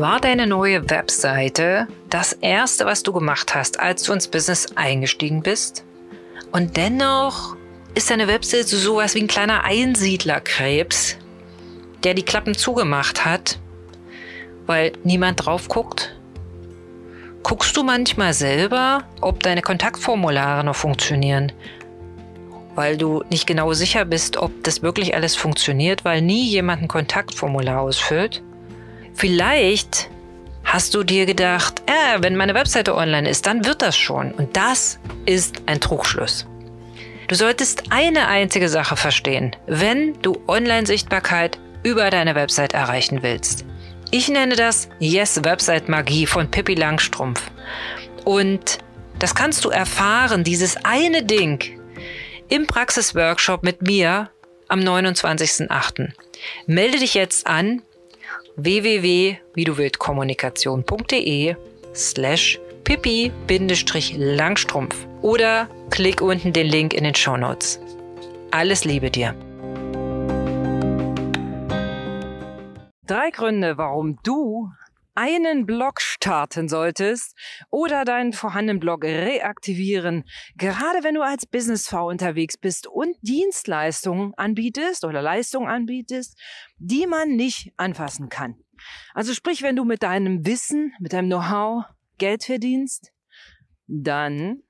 War deine neue Webseite das erste, was du gemacht hast, als du ins Business eingestiegen bist? Und dennoch ist deine Webseite sowas wie ein kleiner Einsiedlerkrebs, der die Klappen zugemacht hat, weil niemand drauf guckt? Guckst du manchmal selber, ob deine Kontaktformulare noch funktionieren? Weil du nicht genau sicher bist, ob das wirklich alles funktioniert, weil nie jemand ein Kontaktformular ausfüllt? Vielleicht hast du dir gedacht, äh, wenn meine Webseite online ist, dann wird das schon. Und das ist ein Trugschluss. Du solltest eine einzige Sache verstehen, wenn du Online-Sichtbarkeit über deine Website erreichen willst. Ich nenne das Yes Website Magie von Pippi Langstrumpf. Und das kannst du erfahren, dieses eine Ding, im Praxisworkshop mit mir am 29.08. Melde dich jetzt an www.wieduwildkommunikation.de slash pippi-langstrumpf oder klick unten den Link in den Show Notes. Alles Liebe dir. Drei Gründe, warum du einen Blog starten solltest oder deinen vorhandenen Blog reaktivieren, gerade wenn du als Businessfrau unterwegs bist und Dienstleistungen anbietest oder Leistungen anbietest, die man nicht anfassen kann. Also sprich, wenn du mit deinem Wissen, mit deinem Know-how Geld verdienst, dann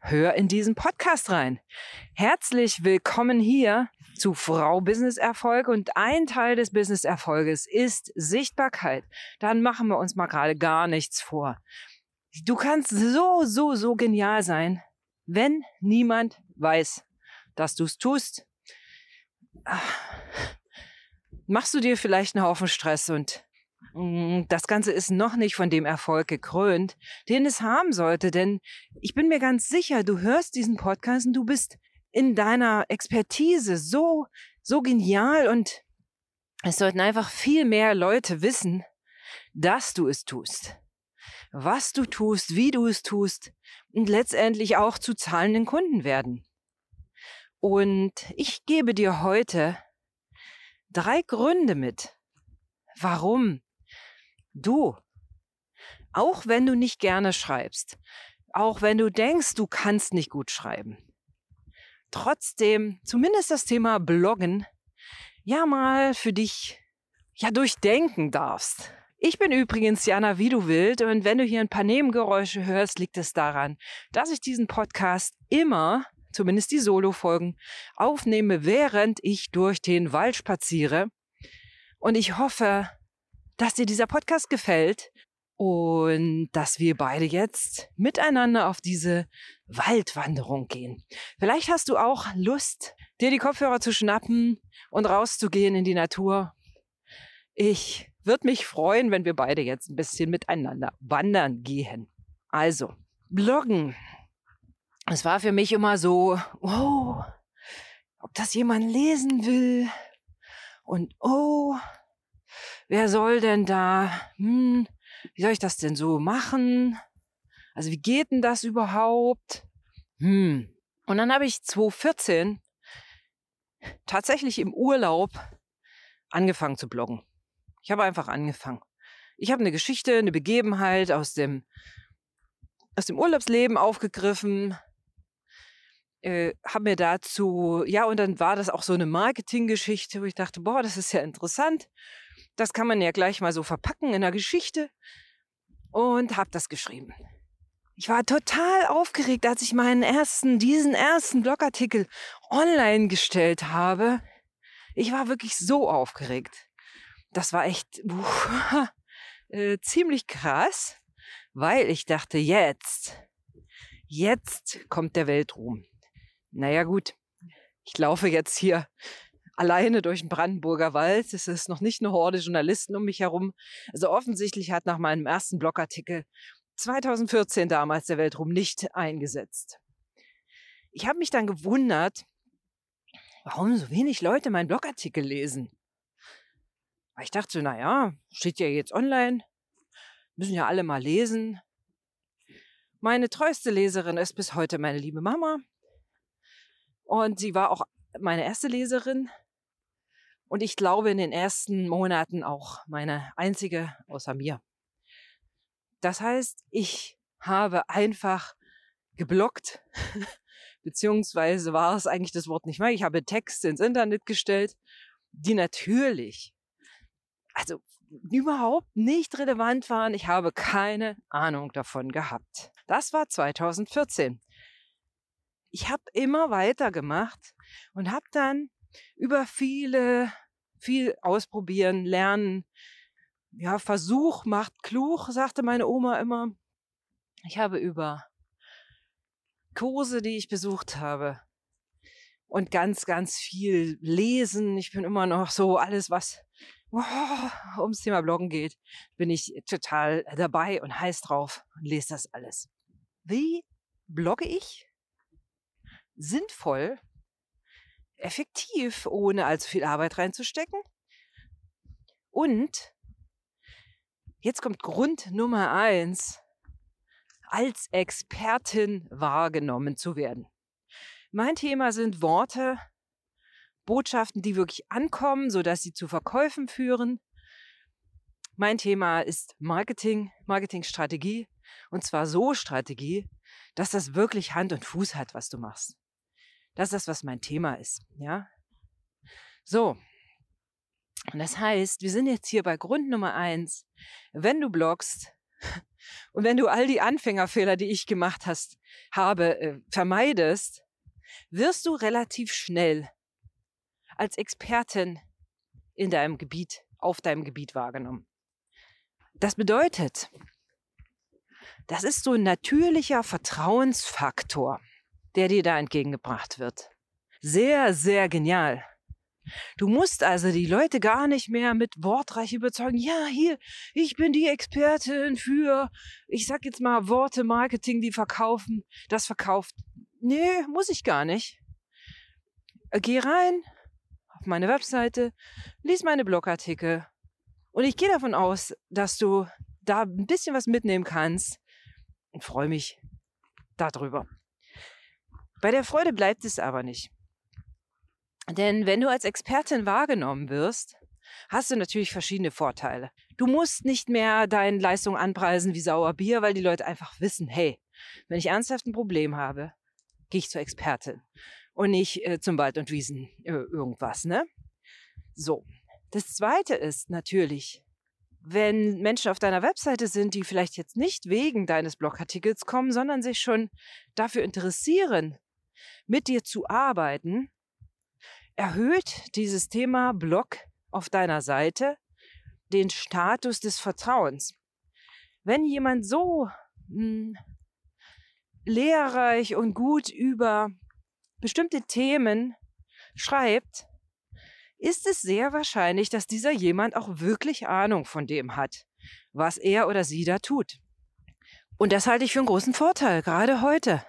hör in diesen Podcast rein. Herzlich willkommen hier zu Frau Business Erfolg und ein Teil des Business Erfolges ist Sichtbarkeit. Dann machen wir uns mal gerade gar nichts vor. Du kannst so, so, so genial sein, wenn niemand weiß, dass du es tust. Machst du dir vielleicht einen Haufen Stress und das Ganze ist noch nicht von dem Erfolg gekrönt, den es haben sollte, denn ich bin mir ganz sicher, du hörst diesen Podcast und du bist in deiner Expertise so, so genial und es sollten einfach viel mehr Leute wissen, dass du es tust, was du tust, wie du es tust und letztendlich auch zu zahlenden Kunden werden. Und ich gebe dir heute drei Gründe mit, warum du, auch wenn du nicht gerne schreibst, auch wenn du denkst, du kannst nicht gut schreiben, trotzdem zumindest das Thema Bloggen ja mal für dich ja durchdenken darfst. Ich bin übrigens Jana wie du willst und wenn du hier ein paar Nebengeräusche hörst, liegt es daran, dass ich diesen Podcast immer, zumindest die Solo-Folgen, aufnehme, während ich durch den Wald spaziere. Und ich hoffe, dass dir dieser Podcast gefällt und dass wir beide jetzt miteinander auf diese Waldwanderung gehen. Vielleicht hast du auch Lust, dir die Kopfhörer zu schnappen und rauszugehen in die Natur. Ich würde mich freuen, wenn wir beide jetzt ein bisschen miteinander wandern gehen. Also, Bloggen. Es war für mich immer so, oh, ob das jemand lesen will. Und oh, wer soll denn da, hm, wie soll ich das denn so machen? Also wie geht denn das überhaupt? Hm. Und dann habe ich 2014 tatsächlich im Urlaub angefangen zu bloggen. Ich habe einfach angefangen. Ich habe eine Geschichte, eine Begebenheit aus dem, aus dem Urlaubsleben aufgegriffen, äh, habe mir dazu, ja, und dann war das auch so eine Marketinggeschichte, wo ich dachte, boah, das ist ja interessant. Das kann man ja gleich mal so verpacken in einer Geschichte und habe das geschrieben. Ich war total aufgeregt, als ich meinen ersten, diesen ersten Blogartikel online gestellt habe. Ich war wirklich so aufgeregt. Das war echt uh, äh, ziemlich krass, weil ich dachte, jetzt, jetzt kommt der Weltruhm. Naja gut, ich laufe jetzt hier alleine durch den Brandenburger Wald. Es ist noch nicht eine Horde Journalisten um mich herum. Also offensichtlich hat nach meinem ersten Blogartikel 2014 damals der Weltruhm nicht eingesetzt. Ich habe mich dann gewundert, warum so wenig Leute meinen Blogartikel lesen. Weil ich dachte, naja, steht ja jetzt online, müssen ja alle mal lesen. Meine treueste Leserin ist bis heute meine liebe Mama. Und sie war auch meine erste Leserin. Und ich glaube in den ersten Monaten auch meine einzige außer mir. Das heißt, ich habe einfach geblockt, beziehungsweise war es eigentlich das Wort nicht mehr. Ich habe Texte ins Internet gestellt, die natürlich, also überhaupt nicht relevant waren. Ich habe keine Ahnung davon gehabt. Das war 2014. Ich habe immer weitergemacht und habe dann über viele, viel ausprobieren, lernen, ja, Versuch macht klug, sagte meine Oma immer. Ich habe über Kurse, die ich besucht habe und ganz, ganz viel lesen. Ich bin immer noch so alles, was oh, ums Thema Bloggen geht, bin ich total dabei und heiß drauf und lese das alles. Wie blogge ich? Sinnvoll, effektiv, ohne allzu viel Arbeit reinzustecken. Und jetzt kommt Grund Nummer eins, als Expertin wahrgenommen zu werden. Mein Thema sind Worte, Botschaften, die wirklich ankommen, sodass sie zu Verkäufen führen. Mein Thema ist Marketing, Marketingstrategie und zwar so Strategie, dass das wirklich Hand und Fuß hat, was du machst. Das ist das, was mein Thema ist, ja? So. Und das heißt, wir sind jetzt hier bei Grund Nummer eins. Wenn du bloggst und wenn du all die Anfängerfehler, die ich gemacht hast, habe, äh, vermeidest, wirst du relativ schnell als Expertin in deinem Gebiet, auf deinem Gebiet wahrgenommen. Das bedeutet, das ist so ein natürlicher Vertrauensfaktor, der dir da entgegengebracht wird. Sehr, sehr genial. Du musst also die Leute gar nicht mehr mit wortreich überzeugen. Ja, hier, ich bin die Expertin für, ich sag jetzt mal Worte, Marketing, die verkaufen, das verkauft. Nee, muss ich gar nicht. Geh rein, auf meine Webseite, lies meine Blogartikel und ich gehe davon aus, dass du da ein bisschen was mitnehmen kannst und freue mich darüber. Bei der Freude bleibt es aber nicht. Denn wenn du als Expertin wahrgenommen wirst, hast du natürlich verschiedene Vorteile. Du musst nicht mehr deine Leistung anpreisen wie sauer Bier, weil die Leute einfach wissen, hey, wenn ich ernsthaft ein Problem habe, gehe ich zur Expertin und nicht äh, zum Wald und Wiesen äh, irgendwas, ne? So. Das zweite ist natürlich, wenn Menschen auf deiner Webseite sind, die vielleicht jetzt nicht wegen deines Blogartikels kommen, sondern sich schon dafür interessieren, mit dir zu arbeiten, erhöht dieses Thema Blog auf deiner Seite den Status des Vertrauens. Wenn jemand so mh, hm, lehrreich und gut über bestimmte Themen schreibt, ist es sehr wahrscheinlich, dass dieser jemand auch wirklich Ahnung von dem hat, was er oder sie da tut. Und das halte ich für einen großen Vorteil, gerade heute.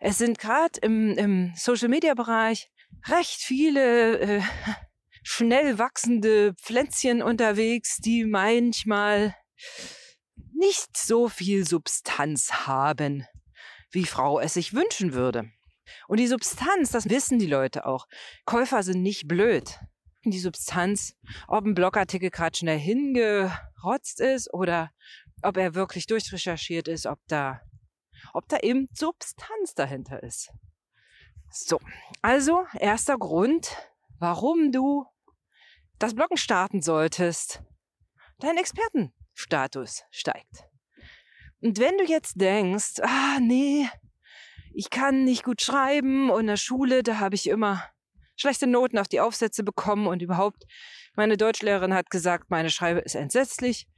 Es sind gerade im, im Social-Media-Bereich recht viele äh, schnell wachsende Pflänzchen unterwegs, die manchmal nicht so viel Substanz haben, wie Frau es sich wünschen würde. Und die Substanz, das wissen die Leute auch. Käufer sind nicht blöd. Die Substanz, ob ein Blogartikel gerade schnell hingerotzt ist oder ob er wirklich durchrecherchiert ist, ob da, ob da eben Substanz dahinter ist. So, also erster Grund, warum du das Bloggen starten solltest. Dein Expertenstatus steigt. Und wenn du jetzt denkst, ah nee, ich kann nicht gut schreiben und in der Schule, da habe ich immer schlechte Noten auf die Aufsätze bekommen und überhaupt, meine Deutschlehrerin hat gesagt, meine Schreibe ist entsetzlich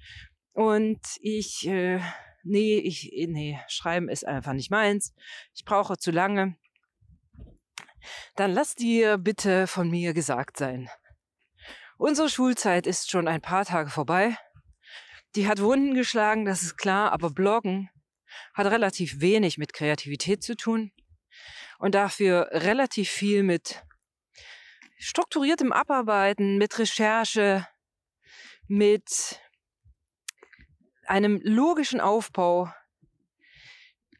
und ich, äh, nee, ich, nee, schreiben ist einfach nicht meins. Ich brauche zu lange. Dann lass dir bitte von mir gesagt sein. Unsere Schulzeit ist schon ein paar Tage vorbei. Die hat Wunden geschlagen, das ist klar, aber Bloggen hat relativ wenig mit Kreativität zu tun und dafür relativ viel mit strukturiertem Abarbeiten, mit Recherche, mit einem logischen Aufbau,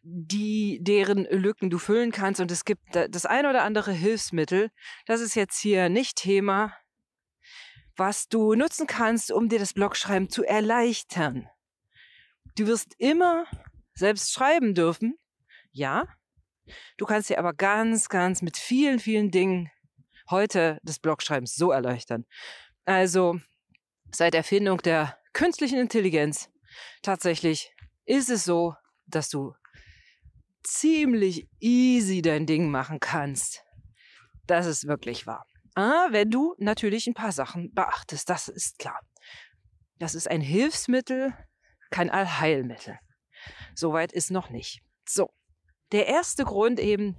die, deren Lücken du füllen kannst. Und es gibt das ein oder andere Hilfsmittel. Das ist jetzt hier nicht Thema. was du nutzen kannst, um dir das Blogschreiben zu erleichtern. Du wirst immer selbst schreiben dürfen, ja. Du kannst dir aber ganz, ganz mit vielen, vielen Dingen heute des Blogschreibens so erleichtern. Also seit Erfindung der künstlichen Intelligenz tatsächlich ist es so, dass du ziemlich easy dein Ding machen kannst. Das ist wirklich wahr. Ah, wenn du natürlich ein paar Sachen beachtest, das ist klar. Das ist ein Hilfsmittel, kein Allheilmittel. Soweit ist noch nicht. So, der erste Grund eben,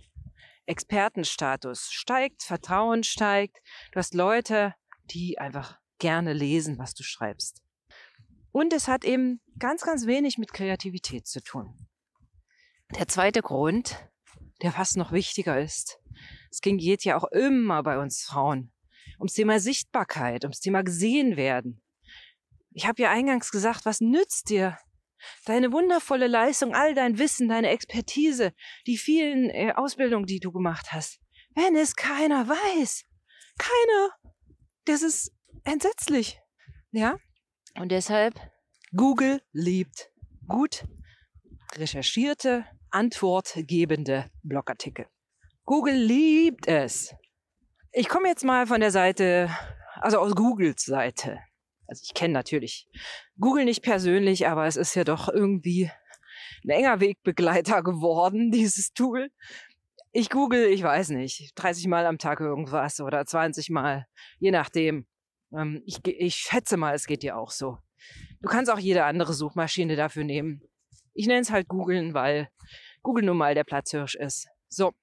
Expertenstatus steigt, Vertrauen steigt. Du hast Leute, die einfach gerne lesen, was du schreibst. Und es hat eben ganz, ganz wenig mit Kreativität zu tun. Der zweite Grund, der fast noch wichtiger ist, es ging geht ja auch immer bei uns Frauen ums Thema Sichtbarkeit, ums Thema gesehen werden. Ich habe ja eingangs gesagt, was nützt dir deine wundervolle Leistung, all dein Wissen, deine Expertise, die vielen äh, Ausbildungen, die du gemacht hast, wenn es keiner weiß? Keiner. Das ist entsetzlich. Ja? Und deshalb, Google liebt gut recherchierte, antwortgebende Blogartikel. Google liebt es. Ich komme jetzt mal von der Seite, also aus Googles Seite. Also ich kenne natürlich Google nicht persönlich, aber es ist ja doch irgendwie ein enger Wegbegleiter geworden, dieses Tool. Ich google, ich weiß nicht, 30 Mal am Tag irgendwas oder 20 Mal, je nachdem. Ähm, ich, ich schätze mal, es geht dir auch so. Du kannst auch jede andere Suchmaschine dafür nehmen. Ich nenne es halt googeln, weil Google nun mal der Platzhirsch ist. So.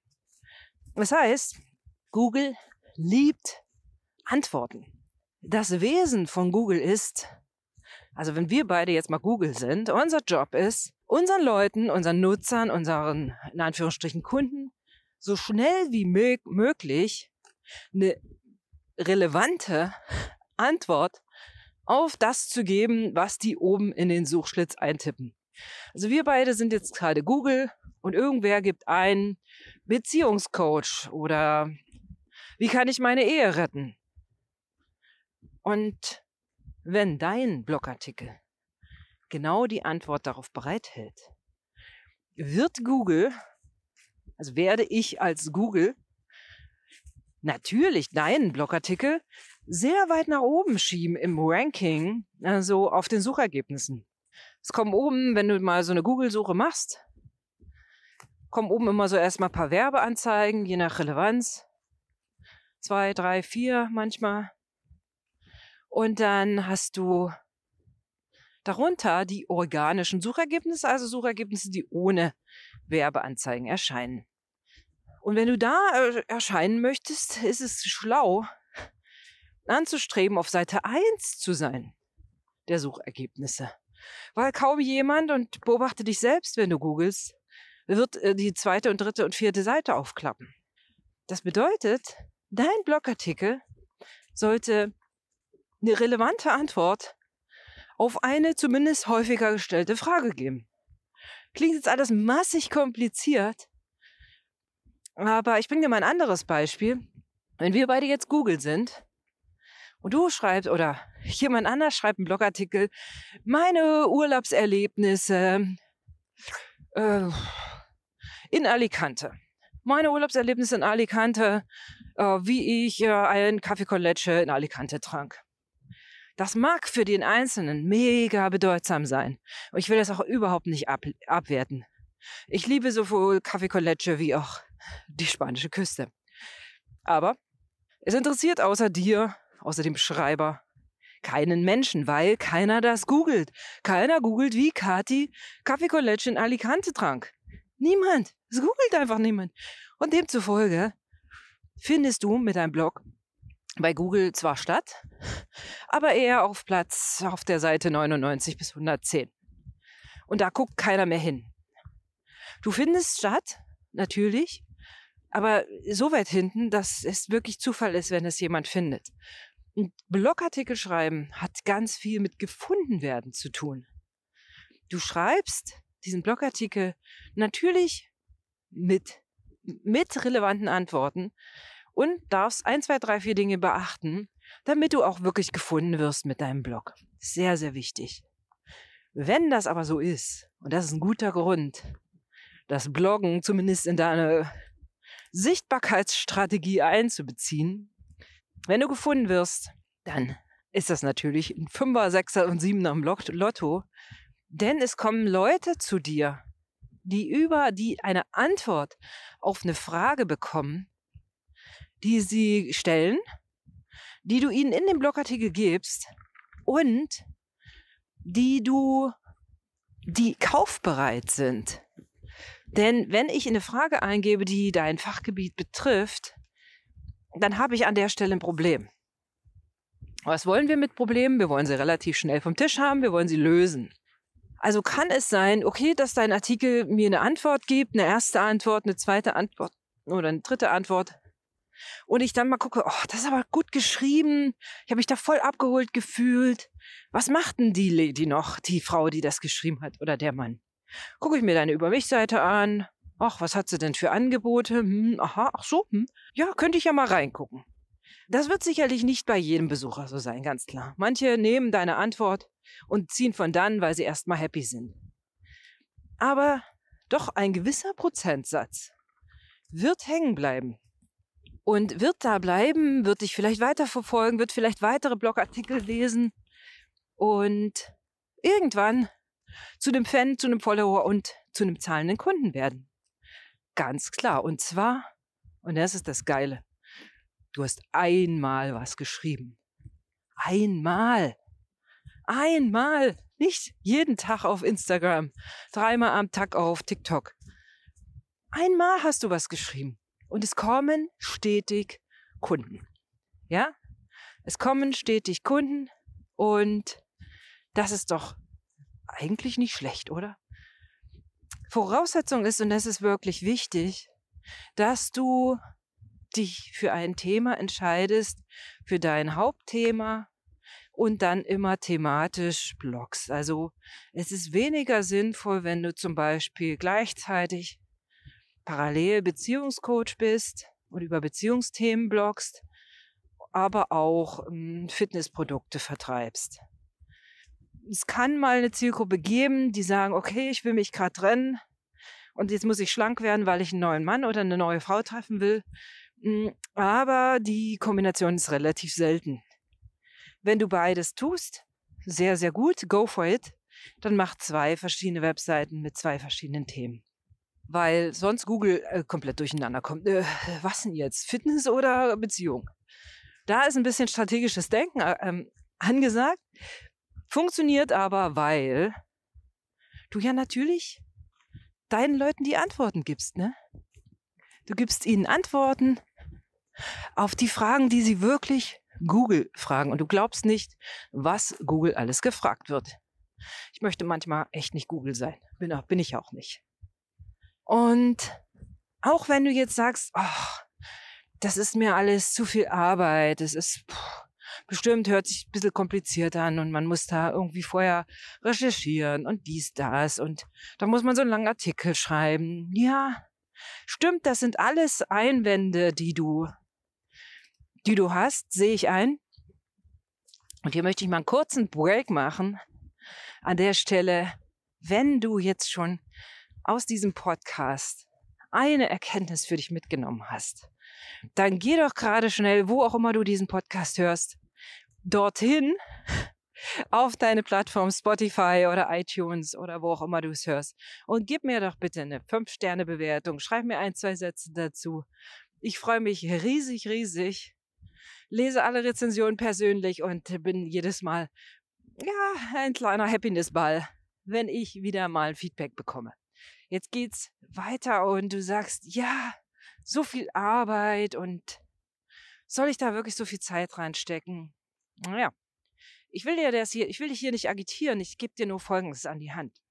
Das heißt, Google liebt Antworten. Das Wesen von Google ist, also wenn wir beide jetzt mal Google sind, unser Job ist, unseren Leuten, unseren Nutzern, unseren, in Anführungsstrichen, Kunden, so schnell wie möglich eine relevante Antwort auf das zu geben, was die oben in den Suchschlitz eintippen. Also wir beide sind jetzt gerade Google und irgendwer gibt ein Beziehungscoach oder wie kann ich meine Ehe retten? Und wenn dein Blogartikel genau die Antwort darauf bereithält, wird Google, also werde ich als Google natürlich deinen Blogartikel sehr weit nach oben schieben im Ranking, also auf den Suchergebnissen. Es kommen oben, wenn du mal so eine Google-Suche machst, kommen oben immer so erstmal ein paar Werbeanzeigen, je nach Relevanz. Zwei, drei, vier manchmal. Und dann hast du darunter die organischen Suchergebnisse, also Suchergebnisse, die ohne Werbeanzeigen erscheinen. Und wenn du da äh, erscheinen möchtest, ist es schlau, anzustreben, auf Seite 1 zu sein der Suchergebnisse. Weil kaum jemand, und beobachte dich selbst, wenn du googelst, wird äh, die zweite und dritte und vierte Seite aufklappen. Das bedeutet, dein Blogartikel sollte eine relevante Antwort auf eine zumindest häufiger gestellte Frage geben. Klingt jetzt alles massig kompliziert, aber ich bringe dir mal ein anderes Beispiel. Wenn wir beide jetzt Google sind und du schreibst oder jemand anders schreibt einen Blogartikel, meine Urlaubserlebnisse äh, in Alicante. Meine Urlaubserlebnisse in Alicante, äh, wie ich äh, einen Kaffee con in Alicante trank. Das mag für den Einzelnen mega bedeutsam sein. Und ich will das auch überhaupt nicht ab, abwerten. Ich liebe sowohl Kaffee con wie auch die spanische Küste. Aber es interessiert außer dir, außer dem Schreiber, keinen Menschen, weil keiner das googelt. Keiner googelt, wie Kati Kaffee con Leche in Alicante trank. Niemand. Es googelt einfach niemand. Und demzufolge findest du mit deinem Blog bei Google zwar statt, aber eher auf Platz auf der Seite 99 bis 110. Und da guckt keiner mehr hin. Du findest statt, natürlich, aber so weit hinten, dass es wirklich Zufall ist, wenn es jemand findet. Und Blogartikel schreiben hat ganz viel mit gefunden werden zu tun. Du schreibst diesen Blogartikel natürlich mit, mit relevanten Antworten und darfst ein, zwei, drei, vier Dinge beachten, damit du auch wirklich gefunden wirst mit deinem Blog. Sehr, sehr wichtig. Wenn das aber so ist, und das ist ein guter Grund, das Bloggen zumindest in deine Sichtbarkeitsstrategie einzubeziehen, wenn du gefunden wirst, dann ist das natürlich ein Fünfer, Sechser und Siebener im Lotto, denn es kommen Leute zu dir, die über die eine Antwort auf eine Frage bekommen, die sie stellen, die du ihnen in dem Blogartikel gibst und die du, die kaufbereit sind. Denn wenn ich eine Frage eingebe, die dein Fachgebiet betrifft, dann habe ich an der Stelle ein Problem. Was wollen wir mit Problemen? Wir wollen sie relativ schnell vom Tisch haben, wir wollen sie lösen. Also kann es sein, okay, dass dein Artikel mir eine Antwort gibt, eine erste Antwort, eine zweite Antwort oder eine dritte Antwort. Und ich dann mal gucke, oh, das ist aber gut geschrieben. Ich habe mich da voll abgeholt gefühlt. Was macht denn die Lady noch, die Frau, die das geschrieben hat oder der Mann? Gucke ich mir deine Über mich-Seite an. Ach, was hat sie denn für Angebote? Hm, aha, ach so, hm. Ja, könnte ich ja mal reingucken. Das wird sicherlich nicht bei jedem Besucher so sein, ganz klar. Manche nehmen deine Antwort und ziehen von dann, weil sie erstmal happy sind. Aber doch ein gewisser Prozentsatz wird hängen bleiben. Und wird da bleiben, wird dich vielleicht weiterverfolgen, wird vielleicht weitere Blogartikel lesen und irgendwann zu einem Fan, zu einem Follower und zu einem zahlenden Kunden werden. Ganz klar. Und zwar, und das ist das Geile, Du hast einmal was geschrieben. Einmal. Einmal. Nicht jeden Tag auf Instagram. Dreimal am Tag auf TikTok. Einmal hast du was geschrieben. Und es kommen stetig Kunden. Ja? Es kommen stetig Kunden. Und das ist doch eigentlich nicht schlecht, oder? Voraussetzung ist, und das ist wirklich wichtig, dass du dich für ein Thema entscheidest, für dein Hauptthema und dann immer thematisch blockst. Also es ist weniger sinnvoll, wenn du zum Beispiel gleichzeitig parallel Beziehungscoach bist und über Beziehungsthemen blockst, aber auch ähm, Fitnessprodukte vertreibst. Es kann mal eine Zielgruppe geben, die sagen, okay, ich will mich gerade trennen und jetzt muss ich schlank werden, weil ich einen neuen Mann oder eine neue Frau treffen will. Hm, aber die Kombination ist relativ selten. Wenn du beides tust, sehr, sehr gut, go for it, dann mach zwei verschiedene Webseiten mit zwei verschiedenen Themen. Weil sonst Google äh, komplett durcheinander kommt. Äh, was denn jetzt? Fitness oder Beziehung? Da ist ein bisschen strategisches Denken äh, ähm, angesagt. Funktioniert aber, weil du ja natürlich deinen Leuten die Antworten gibst, ne? Du gibst ihnen Antworten auf die Fragen, die sie wirklich Google fragen. Und du glaubst nicht, was Google alles gefragt wird. Ich möchte manchmal echt nicht Google sein. Bin, auch, bin ich auch nicht. Und auch wenn du jetzt sagst, ach, das ist mir alles zu viel Arbeit, das ist pff, bestimmt hört sich ein bisschen kompliziert an und man muss da irgendwie vorher recherchieren und dies, das und da muss man so einen langen Artikel schreiben. Ja, stimmt, das sind alles Einwände, die du die du hast, sehe ich ein. Und hier möchte ich mal einen kurzen Break machen. An der Stelle, wenn du jetzt schon aus diesem Podcast eine Erkenntnis für dich mitgenommen hast, dann geh doch gerade schnell, wo auch immer du diesen Podcast hörst, dorthin auf deine Plattform Spotify oder iTunes oder wo auch immer du es hörst und gib mir doch bitte eine 5-Sterne-Bewertung. Schreib mir ein, zwei Sätze dazu. Ich freue mich riesig, riesig lese alle Rezensionen persönlich und bin jedes Mal, ja, ein kleiner Happiness-Ball, wenn ich wieder mal Feedback bekomme. Jetzt geht's weiter und du sagst, ja, so viel Arbeit und soll ich da wirklich so viel Zeit reinstecken? Naja, ich will dir das hier, ich will dich hier nicht agitieren, ich gebe dir nur Folgendes an die Hand.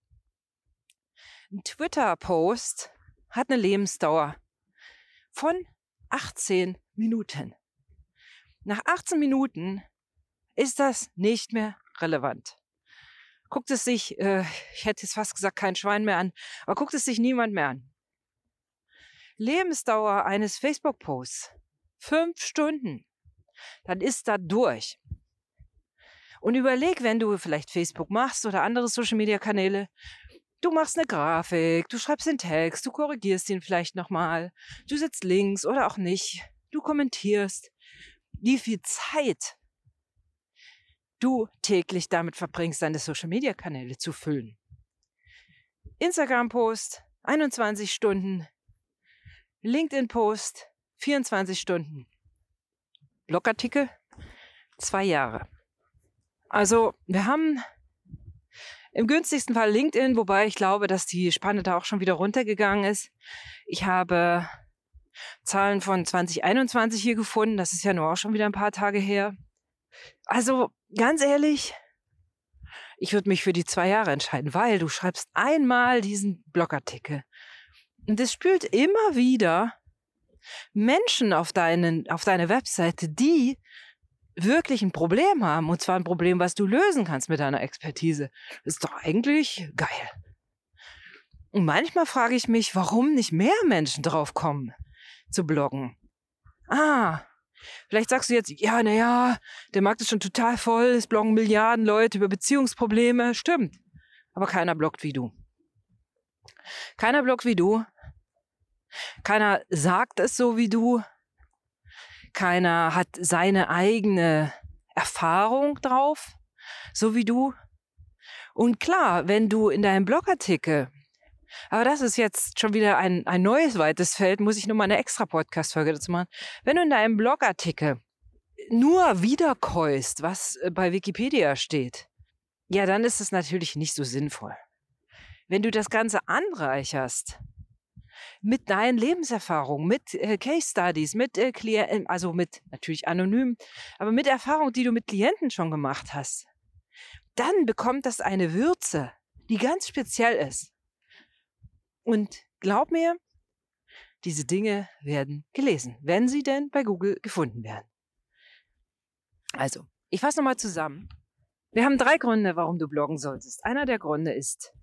Ein Twitter-Post hat eine Lebensdauer von 18 Minuten. Nach 18 Minuten ist das nicht mehr relevant. Guckt es sich, äh, ich hätte jetzt fast gesagt, kein Schwein mehr an, aber guckt es sich niemand mehr an. Lebensdauer eines Facebook-Posts. Fünf Stunden. dann ist da durch. Und überleg, wenn du vielleicht Facebook machst oder andere Social-Media-Kanäle, du machst eine Grafik, du schreibst den Text, du korrigierst ihn vielleicht nochmal, du sitzt links oder auch nicht, du kommentierst, wie viel Zeit du täglich damit verbringst, deine Social-Media-Kanäle zu füllen. Instagram-Post 21 Stunden, LinkedIn-Post 24 Stunden, Blogartikel zwei Jahre. Also wir haben im günstigsten Fall LinkedIn, wobei ich glaube, dass die Spanne da auch schon wieder runtergegangen ist. Ich habe Zahlen von 2021 hier gefunden. Das ist ja nur auch schon wieder ein paar Tage her. Also ganz ehrlich, ich würde mich für die zwei Jahre entscheiden, weil du schreibst einmal diesen Blogartikel und es spült immer wieder Menschen auf, deinen, auf deine Webseite, die wirklich ein Problem haben. Und zwar ein Problem, was du lösen kannst mit deiner Expertise. Das ist doch eigentlich geil. Und manchmal frage ich mich, warum nicht mehr Menschen drauf kommen zu bloggen. Ah, vielleicht sagst du jetzt, ja, naja, der Markt ist schon total voll, es bloggen Milliarden Leute über Beziehungsprobleme. Stimmt. Aber keiner bloggt wie du. Keiner bloggt wie du. Keiner sagt es so wie du. Keiner hat seine eigene Erfahrung drauf, so wie du. Und klar, wenn du in deinem Blogartikel, aber das ist jetzt schon wieder ein, ein neues weites Feld, muss ich nur mal eine extra Podcast-Folge dazu machen. Wenn du in deinem Blogartikel nur wiederkäust, was äh, bei Wikipedia steht, ja, dann ist es natürlich nicht so sinnvoll. Wenn du das Ganze anreicherst mit deinen Lebenserfahrungen, mit äh, Case Studies, mit äh, Klienten, äh, also mit natürlich anonym, aber mit Erfahrungen, die du mit Klienten schon gemacht hast, dann bekommt das eine Würze, die ganz speziell ist. Und glaub mir, diese Dinge werden gelesen, wenn sie denn bei Google gefunden werden. Also, ich fasse nochmal zusammen. Wir haben drei Gründe, warum du bloggen solltest. Einer der Gründe ist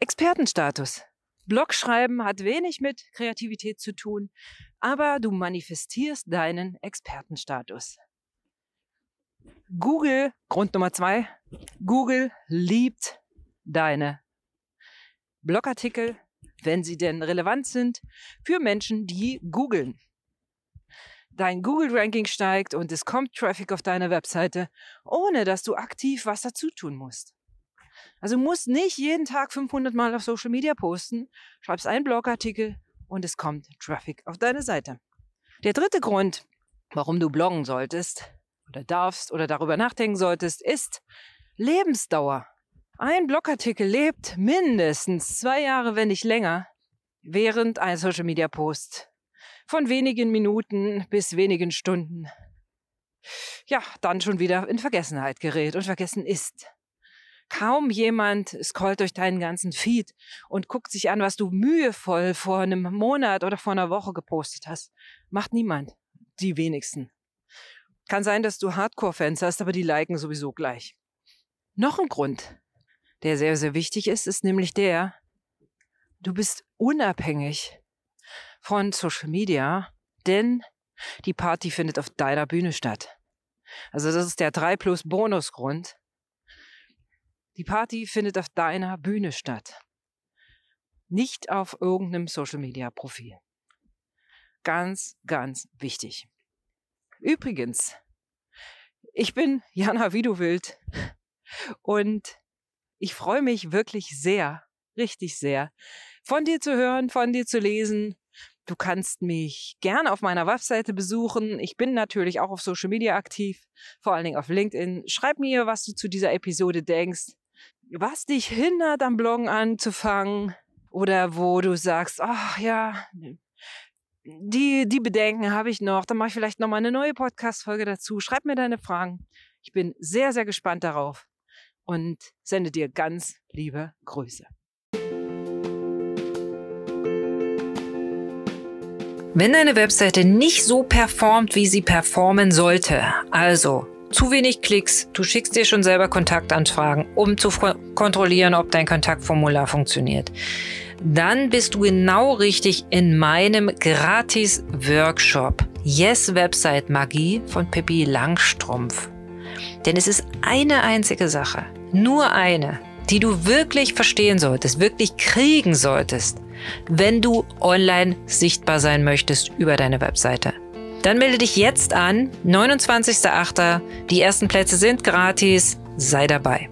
Expertenstatus. Blogschreiben hat wenig mit Kreativität zu tun, aber du manifestierst deinen Expertenstatus. Google, Grund Nummer zwei, Google liebt deine Blogartikel, wenn sie denn relevant sind, für Menschen, die googeln. Dein Google-Ranking steigt und es kommt Traffic auf deine Webseite, ohne dass du aktiv was dazu tun musst. Also musst nicht jeden Tag 500 Mal auf Social Media posten, schreibst einen Blogartikel und es kommt Traffic auf deine Seite. Der dritte Grund, warum du bloggen solltest oder darfst oder darüber nachdenken solltest, ist Lebensdauer. Ein Blogartikel lebt mindestens zwei Jahre, wenn nicht länger, während ein Social Media Post von wenigen Minuten bis wenigen Stunden ja, dann schon wieder in Vergessenheit gerät und vergessen ist. Kaum jemand scrollt durch deinen ganzen Feed und guckt sich an, was du mühevoll vor einem Monat oder vor einer Woche gepostet hast. Macht niemand. Die wenigsten. Kann sein, dass du Hardcore-Fans hast, aber die liken sowieso gleich. Noch ein Grund, der sehr, sehr wichtig ist, ist nämlich der, du bist unabhängig von Social Media, denn die Party findet auf deiner Bühne statt. Also das ist der 3 plus Bonusgrund. Die Party findet auf deiner Bühne statt. Nicht auf irgendeinem Social Media Profil. Ganz, ganz wichtig. Übrigens, ich bin Jana Widowild und ich freue mich wirklich sehr, richtig sehr, von dir zu hören, von dir zu lesen. Du kannst mich gerne auf meiner Webseite besuchen. Ich bin natürlich auch auf Social Media aktiv, vor allen Dingen auf LinkedIn. Schreib mir, was du zu dieser Episode denkst was dich hindert, am Bloggen anzufangen oder wo du sagst, ach ja, die, die Bedenken habe ich noch, dann mache ich vielleicht nochmal eine neue Podcast-Folge dazu. Schreib mir deine Fragen. Ich bin sehr, sehr gespannt darauf und sende dir ganz liebe Grüße. Wenn deine Webseite nicht so performt, wie sie performen sollte, also zu wenig Klicks, du schickst dir schon selber Kontaktanfragen, um zu kontrollieren, ob dein Kontaktformular funktioniert. Dann bist du genau richtig in meinem Gratis-Workshop. Yes Website Magie von Pippi Langstrumpf. Denn es ist eine einzige Sache, nur eine, die du wirklich verstehen solltest, wirklich kriegen solltest, wenn du online sichtbar sein möchtest über deine Webseite. Dann melde dich jetzt an, 29.08. Die ersten Plätze sind gratis, sei dabei.